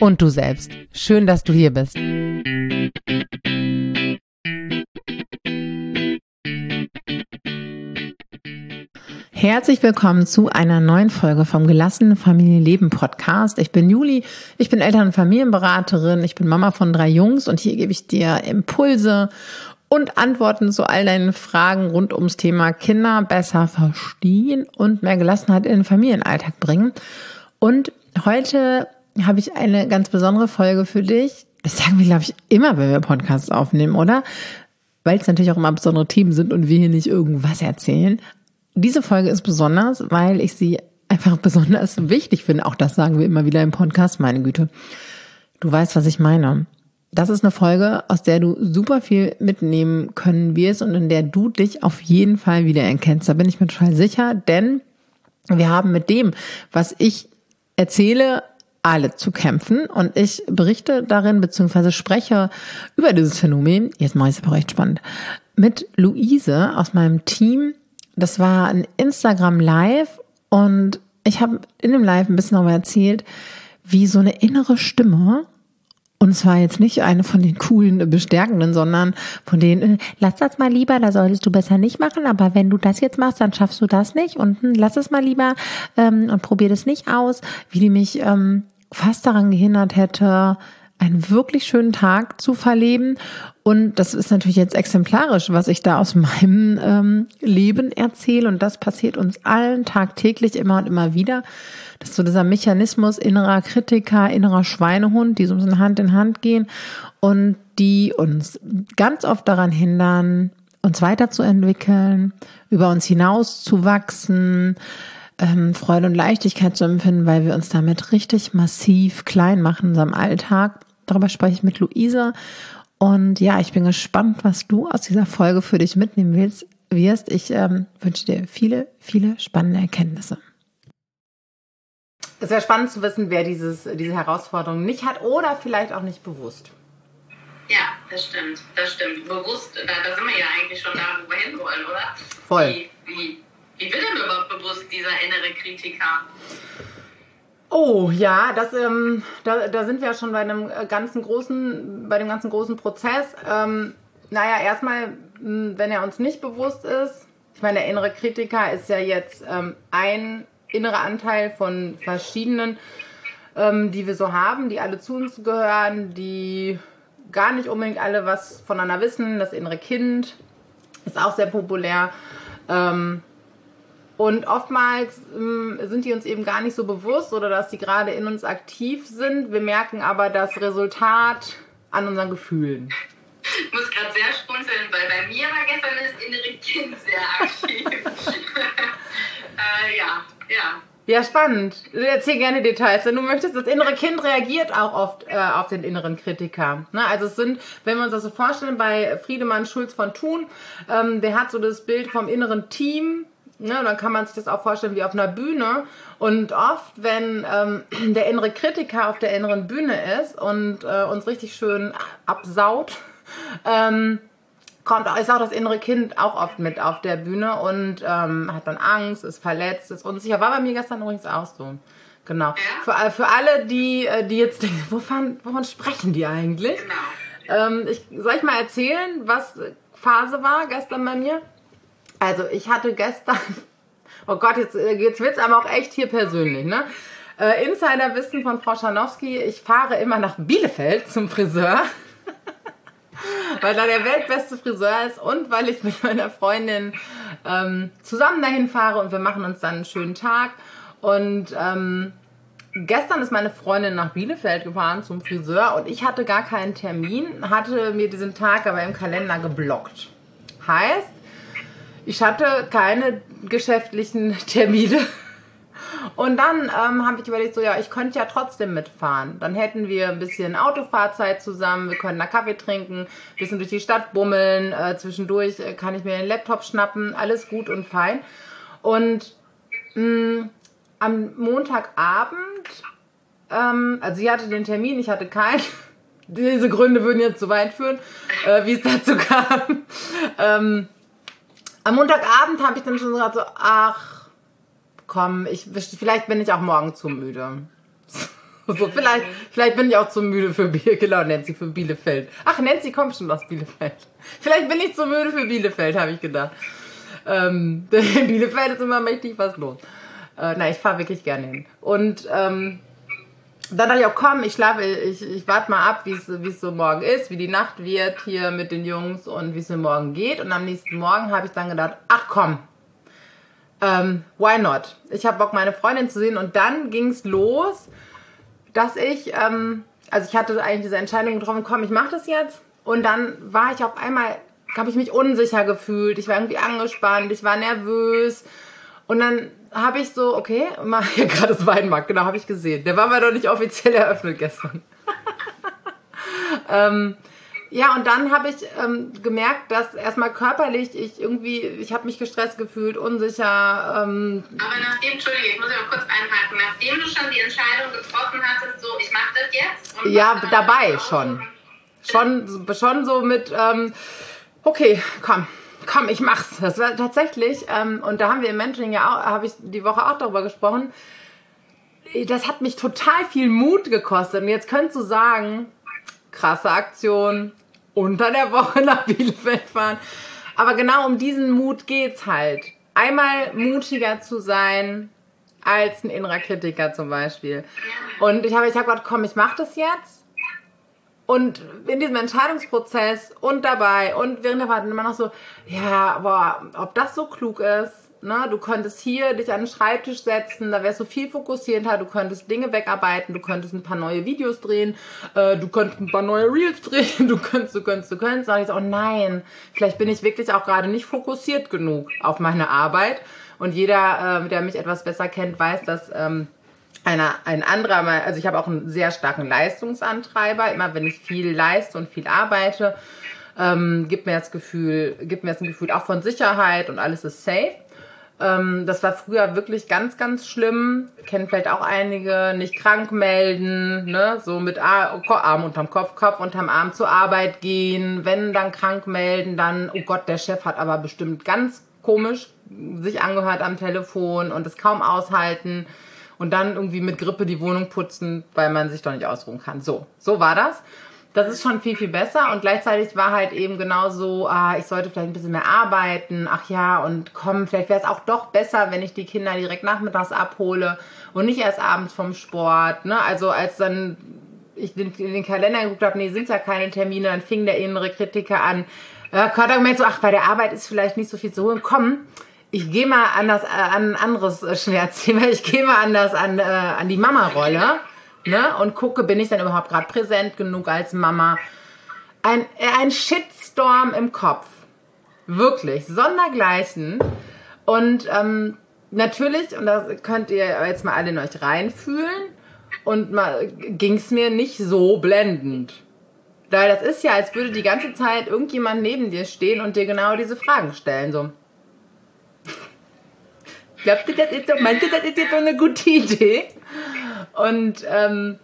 und du selbst. Schön, dass du hier bist. Herzlich willkommen zu einer neuen Folge vom Gelassene Familienleben Podcast. Ich bin Juli, ich bin Eltern- und Familienberaterin, ich bin Mama von drei Jungs und hier gebe ich dir Impulse und Antworten zu all deinen Fragen rund ums Thema Kinder besser verstehen und mehr Gelassenheit in den Familienalltag bringen. Und heute habe ich eine ganz besondere Folge für dich. Das sagen wir, glaube ich, immer, wenn wir Podcasts aufnehmen, oder? Weil es natürlich auch immer besondere Themen sind und wir hier nicht irgendwas erzählen. Diese Folge ist besonders, weil ich sie einfach besonders wichtig finde. Auch das sagen wir immer wieder im Podcast, meine Güte. Du weißt, was ich meine. Das ist eine Folge, aus der du super viel mitnehmen können wirst und in der du dich auf jeden Fall wieder erkennst. Da bin ich mir total sicher, denn wir haben mit dem, was ich erzähle, alle zu kämpfen. Und ich berichte darin, beziehungsweise spreche über dieses Phänomen, jetzt mache ich es aber recht spannend, mit Luise aus meinem Team, das war ein Instagram Live und ich habe in dem Live ein bisschen darüber erzählt, wie so eine innere Stimme und zwar jetzt nicht eine von den coolen, bestärkenden, sondern von denen, lass das mal lieber, da solltest du besser nicht machen, aber wenn du das jetzt machst, dann schaffst du das nicht. Und hm, lass es mal lieber ähm, und probier das nicht aus, wie die mich ähm, fast daran gehindert hätte, einen wirklich schönen Tag zu verleben. Und das ist natürlich jetzt exemplarisch, was ich da aus meinem ähm, Leben erzähle. Und das passiert uns allen tagtäglich immer und immer wieder. Das ist so dieser Mechanismus innerer Kritiker, innerer Schweinehund, die so ein bisschen Hand in Hand gehen und die uns ganz oft daran hindern, uns weiterzuentwickeln, über uns hinaus zu wachsen, ähm, Freude und Leichtigkeit zu empfinden, weil wir uns damit richtig massiv klein machen in unserem Alltag Darüber spreche ich mit Luise. Und ja, ich bin gespannt, was du aus dieser Folge für dich mitnehmen willst, wirst. Ich ähm, wünsche dir viele, viele spannende Erkenntnisse. Es wäre spannend zu wissen, wer dieses, diese Herausforderung nicht hat oder vielleicht auch nicht bewusst. Ja, das stimmt, das stimmt. Bewusst, da, da sind wir ja eigentlich schon da, wo wir hinwollen, oder? Voll. Wie, wie, wie wird denn überhaupt bewusst dieser innere Kritiker? Oh ja, das, ähm, da, da sind wir ja schon bei einem äh, ganzen großen, bei dem ganzen großen Prozess. Ähm, naja, erstmal, hm, wenn er uns nicht bewusst ist, ich meine, der innere Kritiker ist ja jetzt ähm, ein innerer Anteil von verschiedenen, ähm, die wir so haben, die alle zu uns gehören, die gar nicht unbedingt alle was voneinander wissen. Das innere Kind ist auch sehr populär. Ähm, und oftmals ähm, sind die uns eben gar nicht so bewusst oder dass die gerade in uns aktiv sind. Wir merken aber das Resultat an unseren Gefühlen. Ich muss gerade sehr schmunzeln, weil bei mir war gestern das innere Kind sehr aktiv. äh, ja, ja. Ja, spannend. Erzähl gerne Details, wenn du möchtest. Das innere Kind reagiert auch oft äh, auf den inneren Kritiker. Ne? Also es sind, wenn wir uns das so vorstellen, bei Friedemann Schulz von Thun, ähm, der hat so das Bild vom inneren Team, Ne, dann kann man sich das auch vorstellen wie auf einer Bühne. Und oft, wenn ähm, der innere Kritiker auf der inneren Bühne ist und äh, uns richtig schön absaut, ähm, kommt ist auch das innere Kind auch oft mit auf der Bühne und ähm, hat dann Angst, ist verletzt, ist unsicher. War bei mir gestern übrigens auch so. Genau. Für, äh, für alle, die, äh, die jetzt denken, wovon, wovon sprechen die eigentlich? Genau. Ähm, ich, soll ich mal erzählen, was Phase war gestern bei mir? Also ich hatte gestern, oh Gott, jetzt, äh, jetzt wird es aber auch echt hier persönlich, ne? Äh, Insiderwissen von Frau Scharnowski, ich fahre immer nach Bielefeld zum Friseur, weil da der weltbeste Friseur ist und weil ich mit meiner Freundin ähm, zusammen dahin fahre und wir machen uns dann einen schönen Tag. Und ähm, gestern ist meine Freundin nach Bielefeld gefahren zum Friseur und ich hatte gar keinen Termin, hatte mir diesen Tag aber im Kalender geblockt. Heißt, ich hatte keine geschäftlichen Termine. Und dann ähm, habe ich überlegt, so ja, ich könnte ja trotzdem mitfahren. Dann hätten wir ein bisschen Autofahrzeit zusammen, wir können da Kaffee trinken, ein bisschen durch die Stadt bummeln, äh, zwischendurch äh, kann ich mir den Laptop schnappen, alles gut und fein. Und mh, am Montagabend, ähm, also sie hatte den Termin, ich hatte keinen. Diese Gründe würden jetzt zu weit führen, äh, wie es dazu kam. ähm, am Montagabend habe ich dann schon gesagt, so, ach, komm, ich, vielleicht bin ich auch morgen zu müde. So, vielleicht, vielleicht bin ich auch zu müde für Bielefeld. Genau, Nancy für Bielefeld. Ach, Nancy kommt schon aus Bielefeld. Vielleicht bin ich zu müde für Bielefeld, habe ich gedacht. Ähm, in Bielefeld ist immer mächtig was los. Äh, na, ich fahre wirklich gerne hin. Und ähm, dann dachte ich auch, komm, ich schlafe, ich, ich warte mal ab, wie es so morgen ist, wie die Nacht wird hier mit den Jungs und wie es mir morgen geht. Und am nächsten Morgen habe ich dann gedacht, ach komm, ähm, why not? Ich habe Bock, meine Freundin zu sehen. Und dann ging es los, dass ich, ähm, also ich hatte eigentlich diese Entscheidung getroffen, komm, ich mache das jetzt. Und dann war ich auf einmal, habe ich mich unsicher gefühlt. Ich war irgendwie angespannt, ich war nervös. Und dann habe ich so, okay, mal hier gerade das Weinmarkt, genau, habe ich gesehen. Der war aber noch nicht offiziell eröffnet gestern. ähm, ja, und dann habe ich ähm, gemerkt, dass erstmal körperlich ich irgendwie, ich habe mich gestresst gefühlt, unsicher. Ähm, aber nachdem, Entschuldige, ich muss ja mal kurz einhaken, nachdem du schon die Entscheidung getroffen hattest, so, ich mache das jetzt. ja, dabei schon. Schon, schon so mit, ähm, okay, komm, komm, ich mach's. Das war tatsächlich, ähm, und da haben wir im Mentoring ja auch, habe ich die Woche auch darüber gesprochen. Das hat mich total viel Mut gekostet. Und jetzt könntest du sagen, krasse Aktion, unter der Woche nach Bielefeld fahren. Aber genau um diesen Mut geht's halt. Einmal mutiger zu sein als ein innerer Kritiker zum Beispiel. Und ich habe ich hab gedacht, komm, ich mach das jetzt und in diesem Entscheidungsprozess und dabei und während der Fahrt immer noch so, ja, boah, ob das so klug ist, ne? Du könntest hier dich an den Schreibtisch setzen, da wärst du viel fokussierter, du könntest Dinge wegarbeiten, du könntest ein paar neue Videos drehen, äh, du könntest ein paar neue Reels drehen, du könntest, du könntest, du könntest. Sag ich so, oh nein, vielleicht bin ich wirklich auch gerade nicht fokussiert genug auf meine Arbeit. Und jeder, äh, der mich etwas besser kennt, weiß, dass ähm, einer, ein anderer, also ich habe auch einen sehr starken Leistungsantreiber. Immer wenn ich viel leiste und viel arbeite, ähm, gibt mir das Gefühl, gibt mir das ein Gefühl auch von Sicherheit und alles ist safe. Ähm, das war früher wirklich ganz, ganz schlimm. Kennen vielleicht auch einige, nicht krank melden, ne? so mit Arm unterm Kopf, Kopf unterm Arm zur Arbeit gehen. Wenn dann krank melden, dann, oh Gott, der Chef hat aber bestimmt ganz komisch sich angehört am Telefon und es kaum aushalten und dann irgendwie mit Grippe die Wohnung putzen, weil man sich doch nicht ausruhen kann. So, so war das. Das ist schon viel, viel besser und gleichzeitig war halt eben genauso, ah, ich sollte vielleicht ein bisschen mehr arbeiten, ach ja, und komm, vielleicht wäre es auch doch besser, wenn ich die Kinder direkt nachmittags abhole und nicht erst abends vom Sport. Ne? Also als dann ich den, den Kalender geguckt habe, nee, sind ja keine Termine, dann fing der innere Kritiker an. Äh, gemerkt so, ach, bei der Arbeit ist vielleicht nicht so viel zu holen. Komm, ich gehe mal an, das, äh, an ein anderes äh, Schmerzthema. Ich gehe mal anders an, äh, an die Mama-Rolle ne? und gucke, bin ich denn überhaupt gerade präsent genug als Mama. Ein, äh, ein Shitstorm im Kopf. Wirklich, sondergleichen. Und ähm, natürlich, und da könnt ihr jetzt mal alle in euch reinfühlen, und mal ging es mir nicht so blendend. Weil das ist ja, als würde die ganze Zeit irgendjemand neben dir stehen und dir genau diese Fragen stellen. So, Glaubt ihr, das ist doch, meint ihr, das ist jetzt doch eine gute Idee? Und ähm,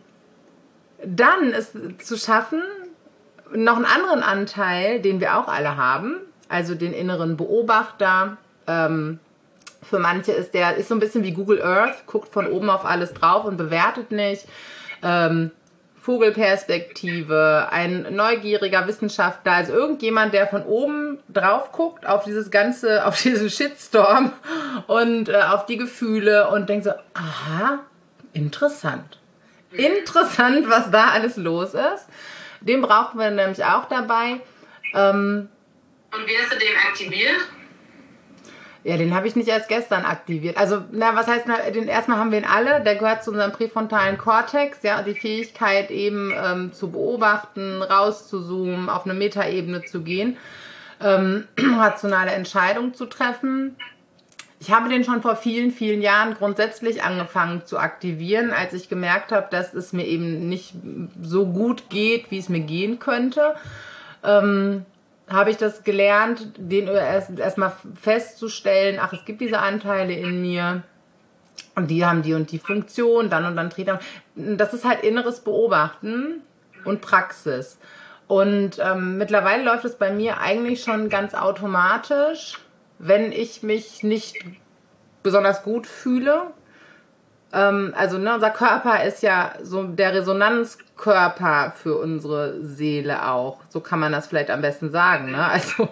dann es zu schaffen, noch einen anderen Anteil, den wir auch alle haben, also den inneren Beobachter. Ähm, für manche ist der ist so ein bisschen wie Google Earth, guckt von oben auf alles drauf und bewertet nicht. Ähm, Vogelperspektive, ein neugieriger Wissenschaftler, also irgendjemand, der von oben drauf guckt auf dieses ganze, auf diesen Shitstorm und äh, auf die Gefühle und denkt so, aha, interessant. Interessant, was da alles los ist. Den brauchen wir nämlich auch dabei. Ähm, und wie hast du den aktiviert? Ja, den habe ich nicht erst gestern aktiviert. Also, na, was heißt, na, den erstmal haben wir ihn alle. Der gehört zu unserem präfrontalen Kortex, ja, die Fähigkeit eben ähm, zu beobachten, rauszuzoomen, auf eine Metaebene zu gehen, ähm, rationale Entscheidungen zu treffen. ich habe den schon vor vielen, vielen Jahren grundsätzlich angefangen zu aktivieren, als ich gemerkt habe, dass es mir eben nicht so gut geht, wie es mir gehen könnte. Ähm, habe ich das gelernt, den erst erstmal festzustellen, ach, es gibt diese Anteile in mir und die haben die und die Funktion, dann und dann dreht er. Das ist halt inneres Beobachten und Praxis. Und ähm, mittlerweile läuft es bei mir eigentlich schon ganz automatisch wenn ich mich nicht besonders gut fühle. Ähm, also ne, unser Körper ist ja so der Resonanzkörper für unsere Seele auch. So kann man das vielleicht am besten sagen. Ne? Also,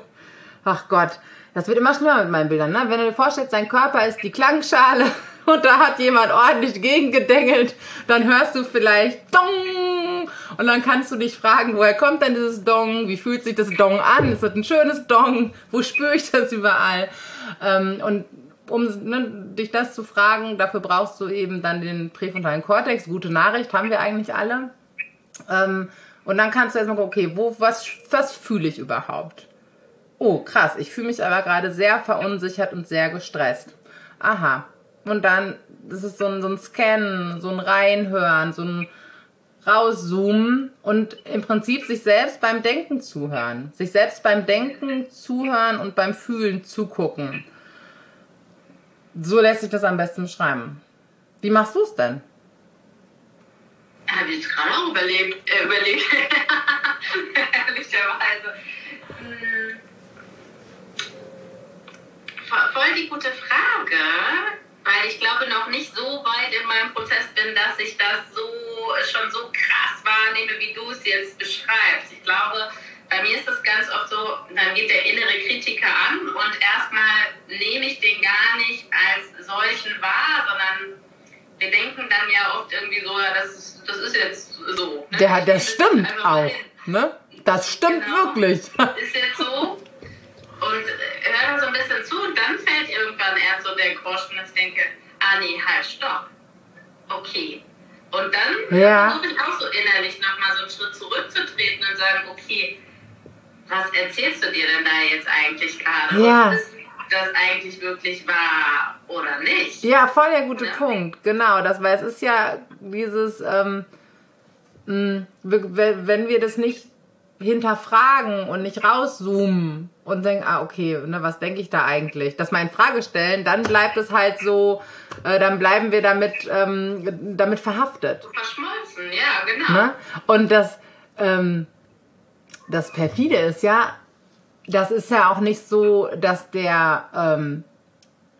ach Gott, das wird immer schlimmer mit meinen Bildern. Ne? Wenn du dir vorstellst, dein Körper ist die Klangschale und da hat jemand ordentlich gegengedengelt, dann hörst du vielleicht Dong und dann kannst du dich fragen, woher kommt denn dieses Dong? Wie fühlt sich das Dong an? Ist das ein schönes Dong? Wo spüre ich das überall? Ähm, und um ne, dich das zu fragen, dafür brauchst du eben dann den präfrontalen Kortex. Gute Nachricht, haben wir eigentlich alle. Ähm, und dann kannst du erstmal gucken, okay, wo, was, was fühle ich überhaupt? Oh, krass, ich fühle mich aber gerade sehr verunsichert und sehr gestresst. Aha, und dann ist so ein, so ein Scan, so ein Reinhören, so ein Rauszoomen und im Prinzip sich selbst beim Denken zuhören. Sich selbst beim Denken zuhören und beim Fühlen zugucken. So lässt sich das am besten beschreiben. Wie machst du es denn? Habe ich jetzt gerade auch überlebt, äh, überlegt. Ehrlicherweise. Hm. Voll die gute Frage weil ich glaube noch nicht so weit in meinem Prozess bin, dass ich das so schon so krass wahrnehme, wie du es jetzt beschreibst. Ich glaube, bei mir ist das ganz oft so, dann geht der innere Kritiker an und erstmal nehme ich den gar nicht als solchen wahr, sondern wir denken dann ja oft irgendwie so, ja, das ist, das ist jetzt so. Ne? Der, der stimmt auch. Ne? Das stimmt genau, wirklich. Ist jetzt so. Und äh, höre so ein bisschen zu und dann fällt irgendwann erst so der Groschen, dass ich denke, ah nee, halt, stopp. Okay. Und dann ja. versuche ich auch so innerlich nochmal so einen Schritt zurückzutreten und sagen, okay, was erzählst du dir denn da jetzt eigentlich gerade? Ja. Ist das eigentlich wirklich wahr oder nicht? Ja, voll der gute ja. Punkt. Genau, das, weil es ist ja dieses, ähm, wenn wir das nicht hinterfragen und nicht rauszoomen und denken, ah, okay, ne, was denke ich da eigentlich? Das mal in Frage stellen, dann bleibt es halt so, äh, dann bleiben wir damit, ähm, damit verhaftet. Verschmolzen, ja, genau. Ne? Und das, ähm, das perfide ist ja, das ist ja auch nicht so, dass der, ähm,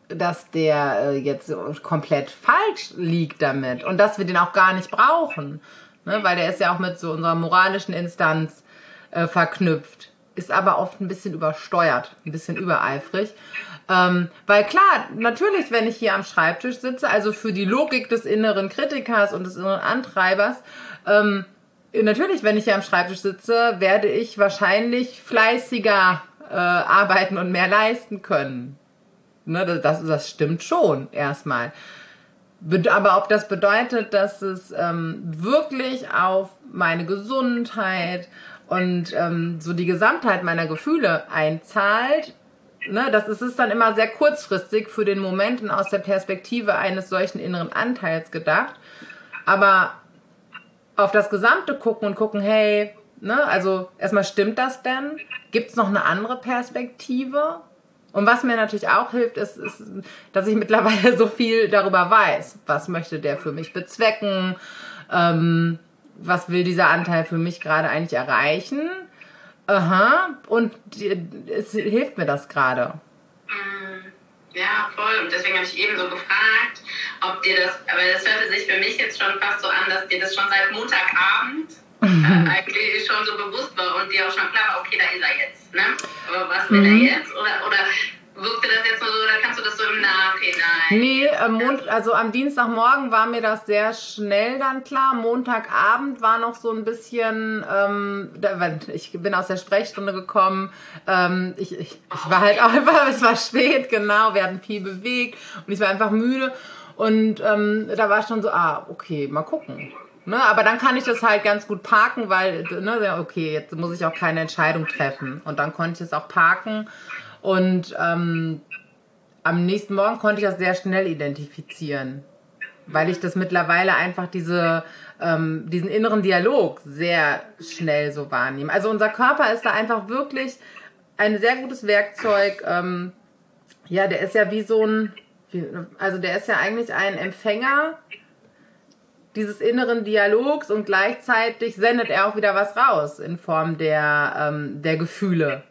dass der äh, jetzt komplett falsch liegt damit und dass wir den auch gar nicht brauchen. Ne? Weil der ist ja auch mit so unserer moralischen Instanz äh, verknüpft. Ist aber oft ein bisschen übersteuert, ein bisschen übereifrig. Ähm, weil klar, natürlich, wenn ich hier am Schreibtisch sitze, also für die Logik des inneren Kritikers und des inneren Antreibers, ähm, natürlich, wenn ich hier am Schreibtisch sitze, werde ich wahrscheinlich fleißiger äh, arbeiten und mehr leisten können. Ne, das, das stimmt schon erstmal. Aber ob das bedeutet, dass es ähm, wirklich auf meine Gesundheit, und ähm, so die Gesamtheit meiner Gefühle einzahlt, ne, das ist es dann immer sehr kurzfristig für den Moment und aus der Perspektive eines solchen inneren Anteils gedacht. Aber auf das Gesamte gucken und gucken, hey, ne, also erstmal stimmt das denn? Gibt es noch eine andere Perspektive? Und was mir natürlich auch hilft, ist, ist, dass ich mittlerweile so viel darüber weiß. Was möchte der für mich bezwecken? Ähm, was will dieser Anteil für mich gerade eigentlich erreichen? Aha, und es hilft mir das gerade. Mm, ja, voll. Und deswegen habe ich eben so gefragt, ob dir das, aber das hörte sich für mich jetzt schon fast so an, dass dir das schon seit Montagabend äh, eigentlich schon so bewusst war und dir auch schon klar war, okay, da ist er jetzt. Ne? Aber was will mhm. er jetzt? Oder, oder Wirkte das jetzt nur so oder kannst du das so im Nachhinein? Nee, am Mond, also am Dienstagmorgen war mir das sehr schnell dann klar. Montagabend war noch so ein bisschen, ähm, ich bin aus der Sprechstunde gekommen. Ähm, ich, ich, ich war halt auch einfach, es war spät, genau, wir hatten viel bewegt und ich war einfach müde. Und ähm, da war ich schon so, ah, okay, mal gucken. Ne, aber dann kann ich das halt ganz gut parken, weil, ne, okay, jetzt muss ich auch keine Entscheidung treffen. Und dann konnte ich es auch parken. Und ähm, am nächsten Morgen konnte ich das sehr schnell identifizieren, weil ich das mittlerweile einfach diese, ähm, diesen inneren Dialog sehr schnell so wahrnehme. Also unser Körper ist da einfach wirklich ein sehr gutes Werkzeug. Ähm, ja, der ist ja wie so ein, also der ist ja eigentlich ein Empfänger dieses inneren Dialogs und gleichzeitig sendet er auch wieder was raus in Form der, ähm, der Gefühle.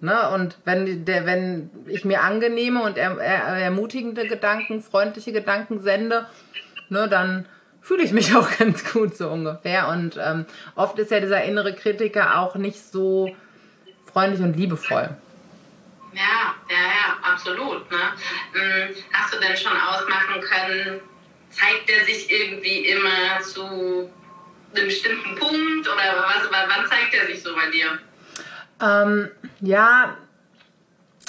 Ne? Und wenn, der, wenn ich mir angenehme und er, er, ermutigende Gedanken, freundliche Gedanken sende, ne, dann fühle ich mich auch ganz gut so ungefähr. Und ähm, oft ist ja dieser innere Kritiker auch nicht so freundlich und liebevoll. Ja, ja, ja, absolut. Ne? Hm, hast du denn schon ausmachen können, zeigt er sich irgendwie immer zu einem bestimmten Punkt oder was, wann zeigt er sich so bei dir? Ähm, ja,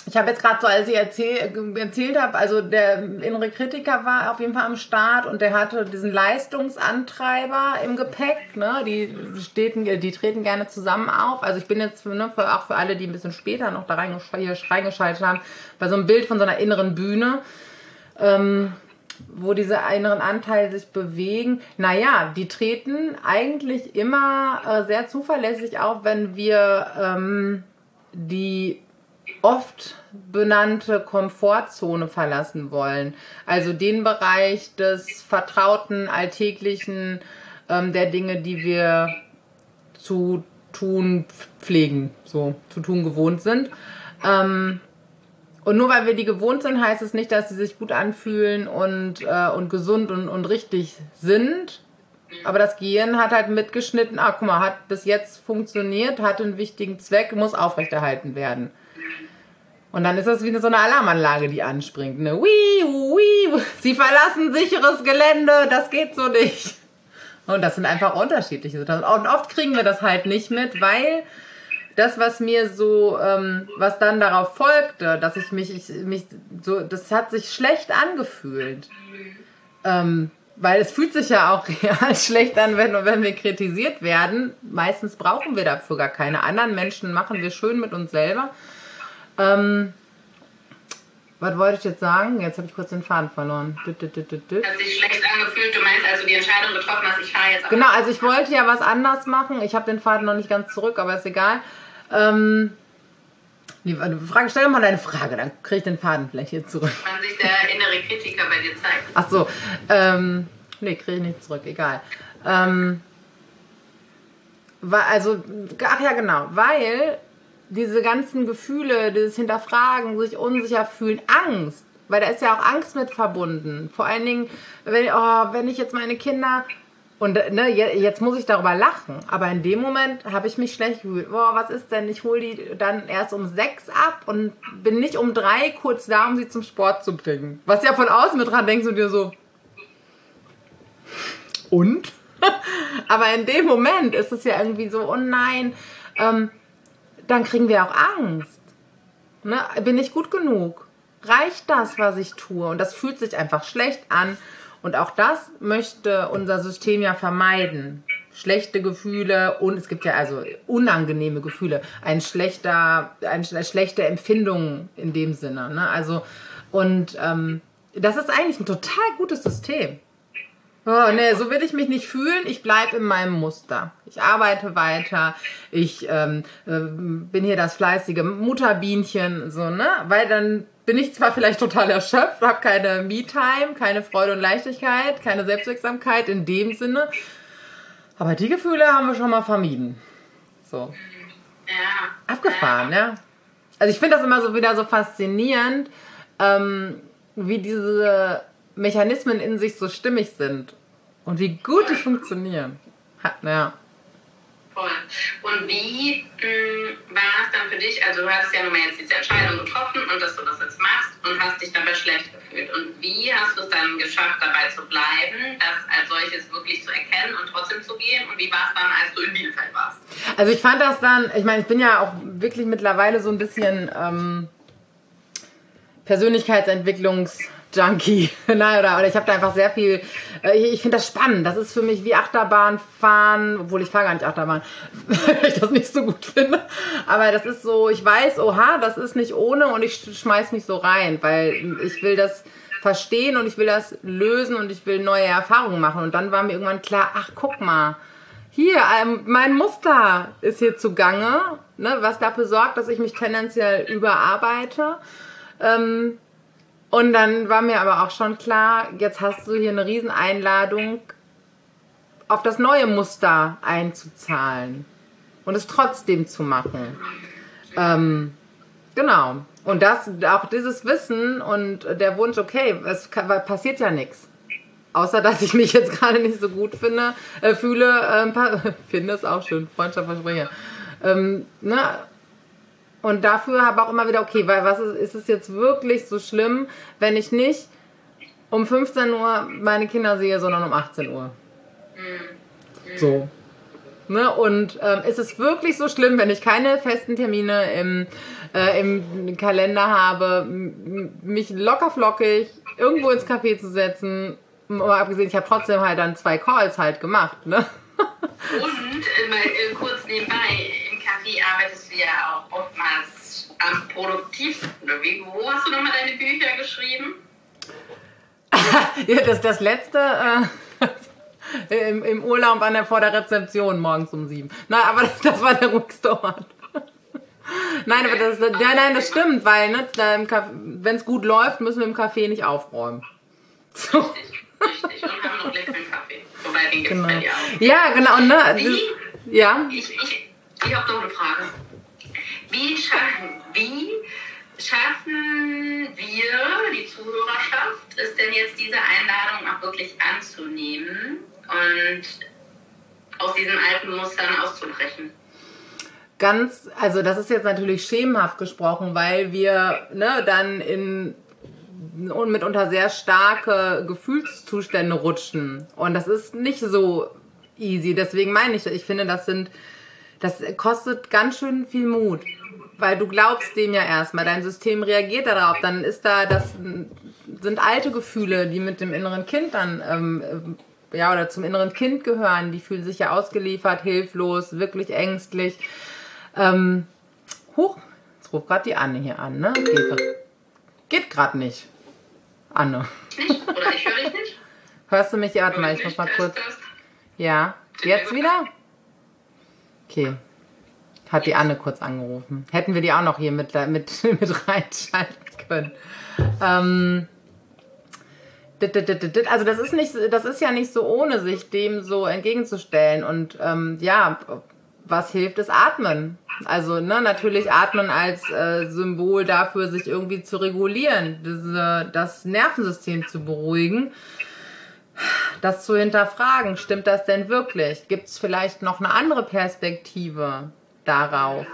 ich habe jetzt gerade so, als ich erzähl, erzählt habe, also der innere Kritiker war auf jeden Fall am Start und der hatte diesen Leistungsantreiber im Gepäck. Ne? Die, steten, die treten gerne zusammen auf. Also ich bin jetzt ne, für, auch für alle, die ein bisschen später noch da reingeschaltet haben, bei so einem Bild von so einer inneren Bühne. Ähm, wo diese inneren Anteile sich bewegen. Naja, die treten eigentlich immer äh, sehr zuverlässig auf, wenn wir ähm, die oft benannte Komfortzone verlassen wollen. Also den Bereich des vertrauten, alltäglichen, ähm, der Dinge, die wir zu tun pflegen, so zu tun gewohnt sind. Ähm, und nur weil wir die gewohnt sind, heißt es nicht, dass sie sich gut anfühlen und, äh, und gesund und, und richtig sind. Aber das Gehirn hat halt mitgeschnitten, ah, guck mal, hat bis jetzt funktioniert, hat einen wichtigen Zweck, muss aufrechterhalten werden. Und dann ist das wie so eine Alarmanlage, die anspringt. Ne? Wii, wii, Sie verlassen sicheres Gelände, das geht so nicht. Und das sind einfach unterschiedliche Situationen. Und oft kriegen wir das halt nicht mit, weil das, was mir so, ähm, was dann darauf folgte, dass ich mich, ich, mich so, das hat sich schlecht angefühlt. Ähm, weil es fühlt sich ja auch real schlecht an, wenn, wenn wir kritisiert werden. Meistens brauchen wir dafür gar keine anderen Menschen, machen wir schön mit uns selber. Ähm, was wollte ich jetzt sagen? Jetzt habe ich kurz den Faden verloren. Hat sich schlecht angefühlt. Du meinst also die Entscheidung getroffen hast, ich fahre jetzt. Genau, also ich wollte ja was anders machen. Ich habe den Faden noch nicht ganz zurück, aber ist egal. Ähm, nee, Frage, stell doch mal deine Frage, dann kriege ich den Faden vielleicht hier zurück. Wann sich der innere Kritiker bei dir zeigt. Ach so, ähm, nee, kriege ich nicht zurück, egal. Ähm, also, ach ja, genau, weil diese ganzen Gefühle, dieses Hinterfragen, sich unsicher fühlen, Angst, weil da ist ja auch Angst mit verbunden. Vor allen Dingen, wenn, oh, wenn ich jetzt meine Kinder und ne, jetzt muss ich darüber lachen, aber in dem Moment habe ich mich schlecht gefühlt. Boah, was ist denn? Ich hole die dann erst um sechs ab und bin nicht um drei kurz da, um sie zum Sport zu bringen. Was ja von außen mit dran denkst du dir so. Und? aber in dem Moment ist es ja irgendwie so, oh nein, ähm, dann kriegen wir auch Angst. Ne? Bin ich gut genug? Reicht das, was ich tue? Und das fühlt sich einfach schlecht an. Und auch das möchte unser System ja vermeiden. Schlechte Gefühle und es gibt ja also unangenehme Gefühle, ein schlechter, eine schlechte Empfindung in dem Sinne. Ne? Also und ähm, das ist eigentlich ein total gutes System. Oh, nee, so will ich mich nicht fühlen. Ich bleibe in meinem Muster. Ich arbeite weiter. Ich ähm, äh, bin hier das fleißige Mutterbienchen, so, ne? Weil dann bin ich zwar vielleicht total erschöpft, habe keine Me-Time, keine Freude und Leichtigkeit, keine Selbstwirksamkeit in dem Sinne, aber die Gefühle haben wir schon mal vermieden. So. Ja. Abgefahren, ja. Also ich finde das immer so wieder so faszinierend, ähm, wie diese Mechanismen in sich so stimmig sind und wie gut die funktionieren. Ha, ja. Voll. Und wie hm, war es dann für dich? Also du hattest ja nun mal jetzt diese Entscheidung getroffen und dass du das jetzt machst und hast dich dabei schlecht gefühlt. Und wie hast du es dann geschafft, dabei zu bleiben, das als solches wirklich zu erkennen und trotzdem zu gehen? Und wie war es dann, als du in Bielefeld warst? Also ich fand das dann, ich meine, ich bin ja auch wirklich mittlerweile so ein bisschen ähm, Persönlichkeitsentwicklungs- Junkie. Nein, oder, oder ich habe da einfach sehr viel. Äh, ich, finde das spannend. Das ist für mich wie Achterbahn fahren, obwohl ich fahre gar nicht Achterbahn, weil ich das nicht so gut finde. Aber das ist so, ich weiß, oha, das ist nicht ohne und ich schmeiß mich so rein, weil ich will das verstehen und ich will das lösen und ich will neue Erfahrungen machen. Und dann war mir irgendwann klar, ach guck mal, hier, ähm, mein Muster ist hier zugange, ne, was dafür sorgt, dass ich mich tendenziell überarbeite. Ähm, und dann war mir aber auch schon klar, jetzt hast du hier eine Rieseneinladung, auf das neue Muster einzuzahlen und es trotzdem zu machen. Ähm, genau. Und das, auch dieses Wissen und der Wunsch, okay, es passiert ja nichts. Außer, dass ich mich jetzt gerade nicht so gut finde, äh, fühle, äh, finde es auch schön, Freundschaft verspreche. Ähm, ne? Und dafür habe auch immer wieder, okay, weil was ist, ist es jetzt wirklich so schlimm, wenn ich nicht um 15 Uhr meine Kinder sehe, sondern um 18 Uhr? So. Ne? Und ähm, ist es wirklich so schlimm, wenn ich keine festen Termine im, äh, im Kalender habe, mich lockerflockig irgendwo ins Café zu setzen? Mal abgesehen, ich habe trotzdem halt dann zwei Calls halt gemacht. Ne? Und äh, mal äh, kurz nebenbei, wie arbeitest du ja auch oftmals am produktivsten. Wie, wo hast du nochmal deine Bücher geschrieben? ja, das, das letzte äh, im, im Urlaub an der, vor der Rezeption morgens um sieben. Nein, aber das, das war der ruhigste Ort. nein, aber das, ja, nein, das stimmt, weil ne, wenn es gut läuft, müssen wir im Café nicht aufräumen. So. Richtig, richtig. Und haben noch leckeren Kaffee. Wobei, den gibt es genau. bei dir auch. Ja, genau. Ne? Das, ja. Ich, ich, ich habe noch eine Frage. Wie schaffen, wie schaffen wir, die Zuhörerschaft, es denn jetzt diese Einladung auch wirklich anzunehmen und aus diesen alten Mustern auszubrechen? Ganz, also das ist jetzt natürlich schemenhaft gesprochen, weil wir ne, dann in und mitunter sehr starke Gefühlszustände rutschen. Und das ist nicht so easy. Deswegen meine ich, ich finde, das sind das kostet ganz schön viel Mut, weil du glaubst dem ja erstmal, dein System reagiert darauf, dann ist da, das sind alte Gefühle, die mit dem inneren Kind dann, ähm, ja, oder zum inneren Kind gehören, die fühlen sich ja ausgeliefert, hilflos, wirklich ängstlich. Ähm, huch, jetzt ruft gerade die Anne hier an, ne? Geht, geht gerade nicht. Anne. Nicht? Oder ich höre dich nicht? Hörst du mich? Warte mal, ich muss mal kurz. Ja, jetzt wieder? Okay. Hat die Anne kurz angerufen. Hätten wir die auch noch hier mit, mit, mit reinschalten können. Ähm, also das ist nicht, das ist ja nicht so ohne, sich dem so entgegenzustellen. Und ähm, ja, was hilft, ist Atmen. Also ne, natürlich Atmen als äh, Symbol dafür, sich irgendwie zu regulieren, diese, das Nervensystem zu beruhigen das zu hinterfragen, stimmt das denn wirklich? Gibt es vielleicht noch eine andere Perspektive darauf?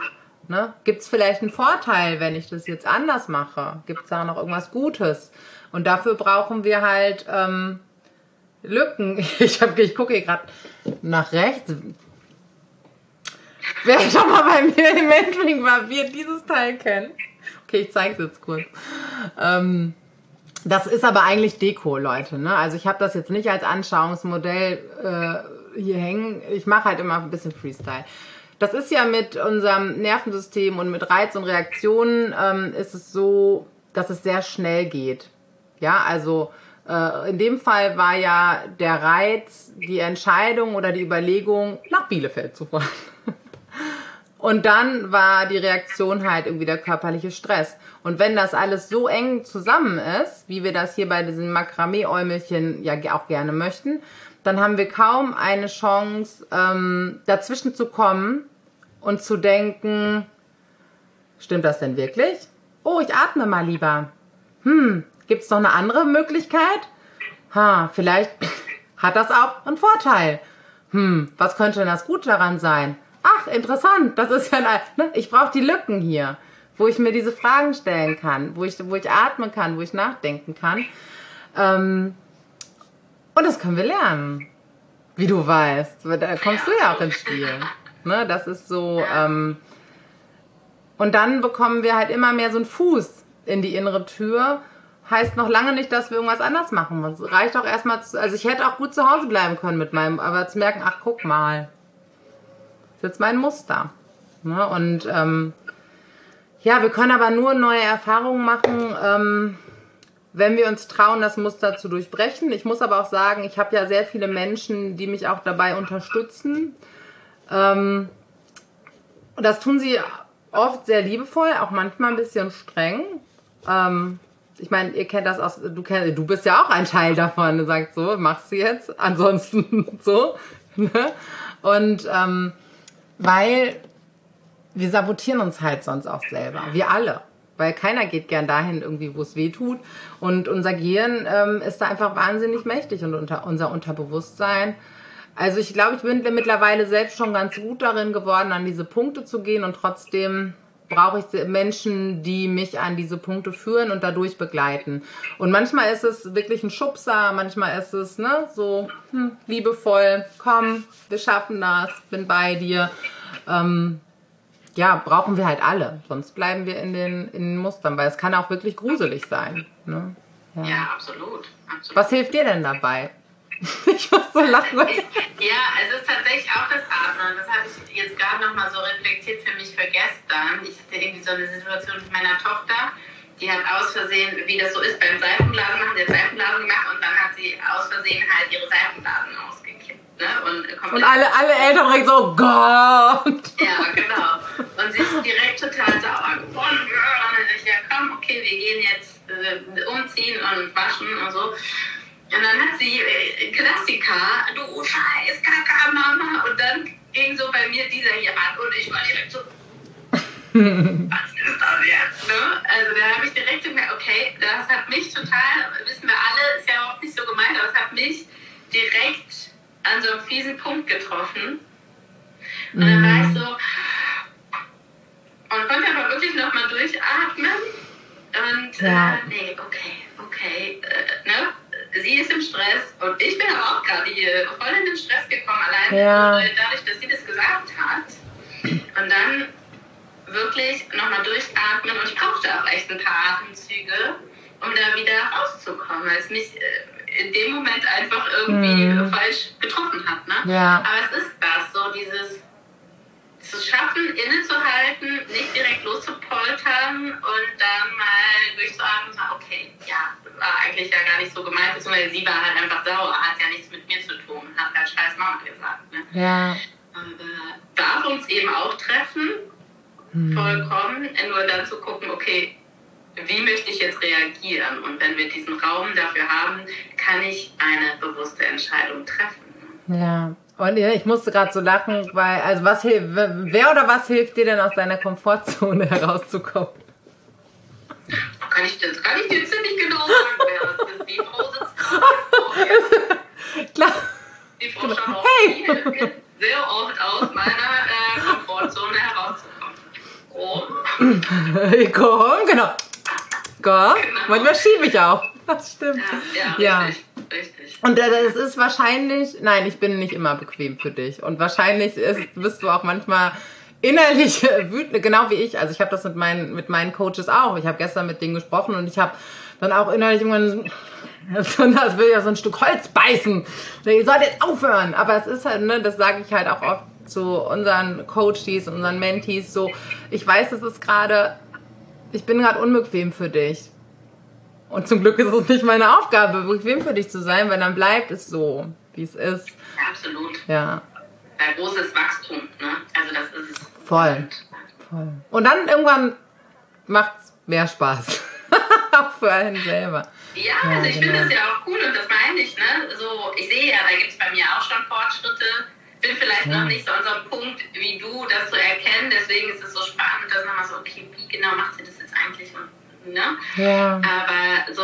Ne? Gibt es vielleicht einen Vorteil, wenn ich das jetzt anders mache? Gibt es da noch irgendwas Gutes? Und dafür brauchen wir halt ähm, Lücken. Ich, hab, ich gucke hier gerade nach rechts. Wer schon mal bei mir im Mentoring war, wird dieses Teil kennen. Okay, ich zeige es jetzt kurz. Ähm, das ist aber eigentlich Deko, Leute. Ne? Also ich habe das jetzt nicht als Anschauungsmodell äh, hier hängen. Ich mache halt immer ein bisschen Freestyle. Das ist ja mit unserem Nervensystem und mit Reiz und Reaktionen ähm, ist es so, dass es sehr schnell geht. Ja, also äh, in dem Fall war ja der Reiz, die Entscheidung oder die Überlegung, nach Bielefeld zu fahren. Und dann war die Reaktion halt irgendwie der körperliche Stress. Und wenn das alles so eng zusammen ist, wie wir das hier bei diesen Makramee-Äumelchen ja auch gerne möchten, dann haben wir kaum eine Chance, ähm, dazwischen zu kommen und zu denken, stimmt das denn wirklich? Oh, ich atme mal lieber. Hm, gibt's noch eine andere Möglichkeit? Ha, vielleicht hat das auch einen Vorteil. Hm, was könnte denn das gut daran sein? ach, interessant, das ist ja, ein, ne? ich brauche die Lücken hier, wo ich mir diese Fragen stellen kann, wo ich, wo ich atmen kann, wo ich nachdenken kann. Ähm, und das können wir lernen, wie du weißt. Da kommst du ja auch ins Spiel. Ne? Das ist so. Ähm, und dann bekommen wir halt immer mehr so einen Fuß in die innere Tür, heißt noch lange nicht, dass wir irgendwas anders machen. Es reicht auch erstmal, zu, also ich hätte auch gut zu Hause bleiben können mit meinem, aber zu merken, ach guck mal, das ist jetzt mein Muster. Ne? Und ähm, ja, wir können aber nur neue Erfahrungen machen, ähm, wenn wir uns trauen, das Muster zu durchbrechen. Ich muss aber auch sagen, ich habe ja sehr viele Menschen, die mich auch dabei unterstützen. Ähm, und das tun sie oft sehr liebevoll, auch manchmal ein bisschen streng. Ähm, ich meine, ihr kennt das aus, du kennst, du bist ja auch ein Teil davon. Du sagst so, machst du jetzt, ansonsten so. Ne? Und ähm, weil wir sabotieren uns halt sonst auch selber. Wir alle. Weil keiner geht gern dahin irgendwie, wo es weh tut. Und unser Gehirn ähm, ist da einfach wahnsinnig mächtig und unter, unser Unterbewusstsein. Also ich glaube, ich bin mittlerweile selbst schon ganz gut darin geworden, an diese Punkte zu gehen und trotzdem brauche ich Menschen, die mich an diese Punkte führen und dadurch begleiten. Und manchmal ist es wirklich ein Schubser, manchmal ist es ne, so hm, liebevoll, komm, wir schaffen das, bin bei dir. Ähm, ja, brauchen wir halt alle. Sonst bleiben wir in den, in den Mustern, weil es kann auch wirklich gruselig sein. Ne? Ja. ja, absolut, absolut. Was hilft dir denn dabei? ich muss so lachen. ja, es ist tatsächlich auch das Atmen. Das habe ich jetzt gerade nochmal so reflektiert für mich für gestern. Ich hatte irgendwie so eine Situation mit meiner Tochter. Die hat aus Versehen, wie das so ist beim Seifenblasen machen, der Seifenblasen gemacht und dann hat sie aus Versehen halt ihre Seifenblasen ausgekippt. Ne? Und, und alle, alle Eltern direkt so, Gott! Ja, genau. Und sie ist direkt total sauer geworden. Und dann ich, ja komm, okay, wir gehen jetzt äh, umziehen und waschen und so. Und dann hat sie äh, Klassiker, du scheiß Kaka-Mama. Und dann ging so bei mir dieser hier an und ich war direkt so, was ist das jetzt? Ne? Also da habe ich direkt gemerkt, okay, das hat mich total, wissen wir alle, ist ja auch nicht so gemeint, aber es hat mich direkt an so einen fiesen Punkt getroffen. Und dann war ich so, und konnte aber wirklich nochmal durchatmen. Und ja. äh, nee, okay, okay, äh, ne? sie ist im Stress und ich bin aber auch gerade hier voll in den Stress gekommen, allein ja. dadurch, dass sie das gesagt hat. Und dann wirklich nochmal durchatmen und ich brauchte auch echt ein paar Atemzüge, um da wieder rauszukommen, weil es mich äh, in dem Moment einfach irgendwie hm. falsch getroffen hat. Ne? Ja. Aber es ist das, so dieses zu schaffen, innezuhalten, nicht direkt loszupoltern und dann mal durchzuatmen okay, ja, war eigentlich ja gar nicht so gemeint, beziehungsweise sie war halt einfach sauer, hat ja nichts mit mir zu tun, hat halt scheiß Mama gesagt. Ne? Ja. Äh, darf uns eben auch treffen, hm. vollkommen, nur dann zu gucken, okay, wie möchte ich jetzt reagieren? Und wenn wir diesen Raum dafür haben, kann ich eine bewusste Entscheidung treffen. Ja. Und ich musste gerade so lachen, weil, also was hilft, wer oder was hilft dir denn aus deiner Komfortzone herauszukommen? Kann ich, das kann ich dir ziemlich genau sagen, wer das ist. Die Frau sitzt gerade Klar. Die Frau schaut auch hey. sehr oft aus meiner äh, Komfortzone herauszukommen. Komm. Komm, genau. Komm. Genau. Manchmal schiebe ich auch. Das stimmt. Ja, ja, ja. Richtig. Richtig. Und es ist wahrscheinlich, nein, ich bin nicht immer bequem für dich. Und wahrscheinlich ist, bist du auch manchmal innerlich wütend, genau wie ich. Also ich habe das mit meinen, mit meinen Coaches auch. Ich habe gestern mit denen gesprochen und ich habe dann auch innerlich irgendwann so, als will ja so ein Stück Holz beißen. Ihr solltet aufhören. Aber es ist halt, ne, das sage ich halt auch oft zu unseren Coaches, unseren Mentees so. Ich weiß, es ist gerade, ich bin gerade unbequem für dich. Und zum Glück ist es nicht meine Aufgabe, bequem für dich zu sein, weil dann bleibt es so, wie es ist. Absolut. Ja. Ein großes Wachstum, ne? Also das ist es. Voll. Voll. Und dann irgendwann macht es mehr Spaß. auch für einen selber. Ja, ja also ich genau. finde das ja auch cool und das meine ich, ne? So, ich sehe ja, da gibt es bei mir auch schon Fortschritte. Bin vielleicht ja. noch nicht so an so einem Punkt wie du, das zu erkennen. Deswegen ist es so spannend, dass man mal so, okay, wie genau macht sie das eigentlich? Und Ne? Ja. Aber so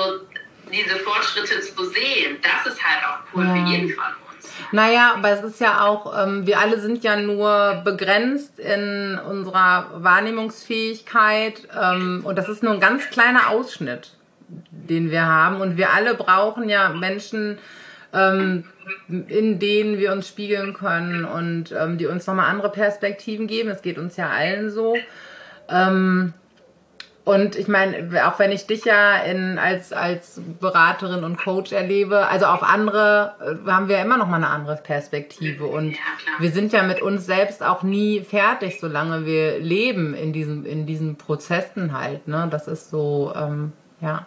diese Fortschritte zu sehen, das ist halt auch cool ja. für jeden von uns. Naja, aber es ist ja auch, ähm, wir alle sind ja nur begrenzt in unserer Wahrnehmungsfähigkeit ähm, und das ist nur ein ganz kleiner Ausschnitt, den wir haben und wir alle brauchen ja Menschen, ähm, in denen wir uns spiegeln können und ähm, die uns nochmal andere Perspektiven geben. Es geht uns ja allen so. Ähm, Und ich meine, auch wenn ich dich ja in, als, als Beraterin und Coach erlebe, also auf andere äh, haben wir immer noch mal eine andere Perspektive. Und Ja, wir sind ja mit uns selbst auch nie fertig, solange wir leben in diesen, in diesen Prozessen halt. Ne? Das ist so, ähm, ja.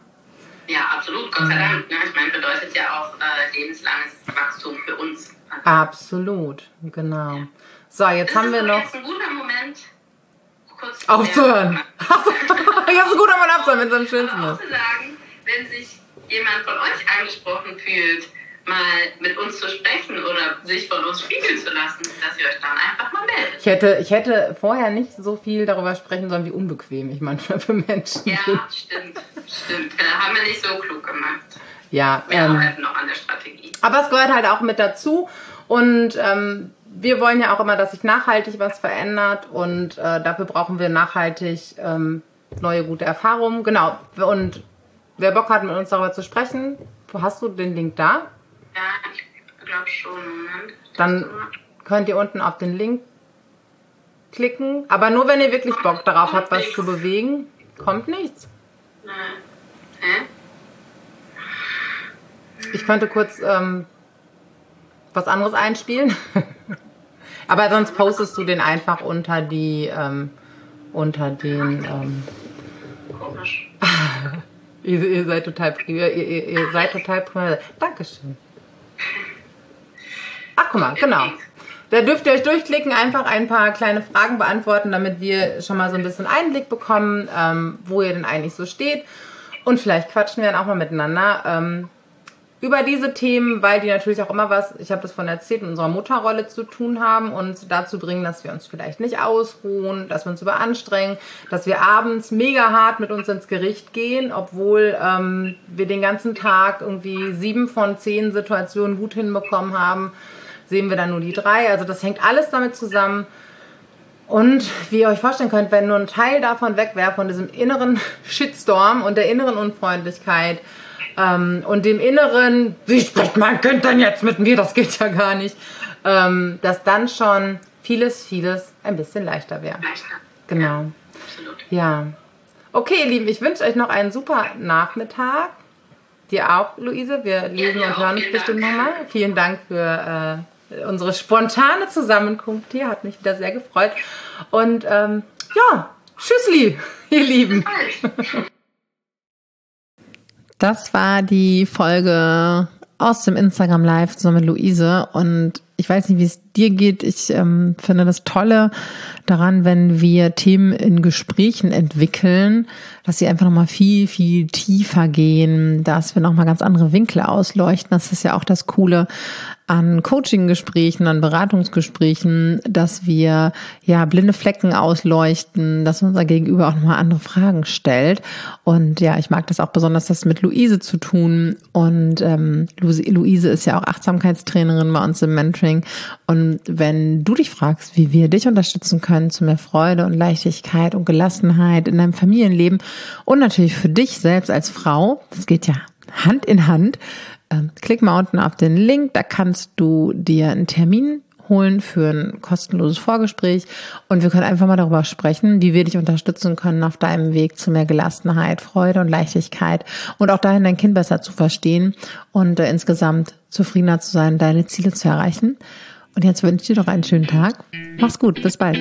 Ja, absolut, Gott sei Dank. Ne? Ich meine, bedeutet ja auch äh, lebenslanges Wachstum für uns. Absolut, genau. So, jetzt Ist haben wir noch jetzt ein guter Moment, kurz aufzuhören. ja, so gut, wenn man aufzuhören, wenn es am schönsten ist. zu sagen, wenn sich jemand von euch angesprochen fühlt, mal mit uns zu sprechen oder sich von uns spiegeln zu lassen, dass ihr euch dann einfach mal meldet. Ich hätte, ich hätte vorher nicht so viel darüber sprechen sollen, wie unbequem ich manchmal für Menschen Ja, bin. stimmt, stimmt. Äh, haben wir nicht so klug gemacht. Ja, Wir ähm, arbeiten noch an der Strategie. aber es gehört halt auch mit dazu. Und ähm, wir wollen ja auch immer, dass sich nachhaltig was verändert. Und äh, dafür brauchen wir nachhaltig ähm, neue, gute Erfahrungen. Genau. Und wer Bock hat, mit uns darüber zu sprechen, hast du den Link da? Ja, ich glaube schon. Moment. Dann könnt ihr unten auf den Link klicken. Aber nur, wenn ihr wirklich Bock darauf habt, was zu bewegen. Kommt nichts. Nein. Hä? Ich könnte kurz ähm, was anderes einspielen. Aber sonst postest du den einfach unter die ähm, unter den. Ähm, Komisch. ihr, ihr seid total ihr, ihr, ihr seid total pri- Dankeschön. Ach guck mal, genau. Da dürft ihr euch durchklicken, einfach ein paar kleine Fragen beantworten, damit wir schon mal so ein bisschen Einblick bekommen, ähm, wo ihr denn eigentlich so steht. Und vielleicht quatschen wir dann auch mal miteinander ähm, über diese Themen, weil die natürlich auch immer was, ich habe das von erzählt, mit unserer Mutterrolle zu tun haben und dazu bringen, dass wir uns vielleicht nicht ausruhen, dass wir uns überanstrengen, dass wir abends mega hart mit uns ins Gericht gehen, obwohl ähm, wir den ganzen Tag irgendwie sieben von zehn Situationen gut hinbekommen haben, sehen wir dann nur die drei. Also das hängt alles damit zusammen. Und wie ihr euch vorstellen könnt, wenn nur ein Teil davon weg wäre, von diesem inneren Shitstorm und der inneren Unfreundlichkeit ähm, und dem inneren, wie spricht mein Kind denn jetzt mit mir, das geht ja gar nicht, ähm, dass dann schon vieles, vieles ein bisschen leichter wäre. Leichter. Genau. Ja. Okay, ihr Lieben, ich wünsche euch noch einen super Nachmittag. Dir auch, Luise. Wir lesen dir und hören uns bestimmt nochmal. Vielen Dank für äh, unsere spontane Zusammenkunft hier. Hat mich wieder sehr gefreut. Und ähm, ja, tschüssli, ihr Lieben. Das war die Folge aus dem Instagram Live zusammen mit Luise und ich weiß nicht, wie es dir geht. Ich ähm, finde das Tolle daran, wenn wir Themen in Gesprächen entwickeln, dass sie einfach nochmal viel, viel tiefer gehen, dass wir nochmal ganz andere Winkel ausleuchten. Das ist ja auch das Coole an Coaching-Gesprächen, an Beratungsgesprächen, dass wir ja blinde Flecken ausleuchten, dass unser Gegenüber auch nochmal andere Fragen stellt. Und ja, ich mag das auch besonders, das mit Luise zu tun. Und ähm, Lu- Luise ist ja auch Achtsamkeitstrainerin bei uns im Mentoring. Und wenn du dich fragst, wie wir dich unterstützen können zu mehr Freude und Leichtigkeit und Gelassenheit in deinem Familienleben und natürlich für dich selbst als Frau, das geht ja Hand in Hand, ähm, klick mal unten auf den Link, da kannst du dir einen Termin holen für ein kostenloses Vorgespräch und wir können einfach mal darüber sprechen, wie wir dich unterstützen können auf deinem Weg zu mehr Gelassenheit, Freude und Leichtigkeit und auch dahin dein Kind besser zu verstehen und äh, insgesamt zufriedener zu sein, deine Ziele zu erreichen. Und jetzt wünsche ich dir noch einen schönen Tag. Mach's gut, bis bald.